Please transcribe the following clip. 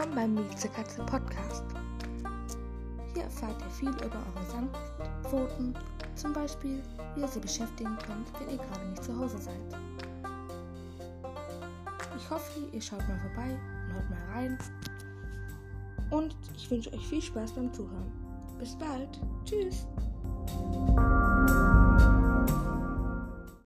Willkommen beim Miezekatze Podcast. Hier erfahrt ihr viel über eure Sandpfoten, zum Beispiel, wie ihr sie beschäftigen könnt, wenn ihr gerade nicht zu Hause seid. Ich hoffe, ihr schaut mal vorbei und hört mal rein. Und ich wünsche euch viel Spaß beim Zuhören. Bis bald. Tschüss.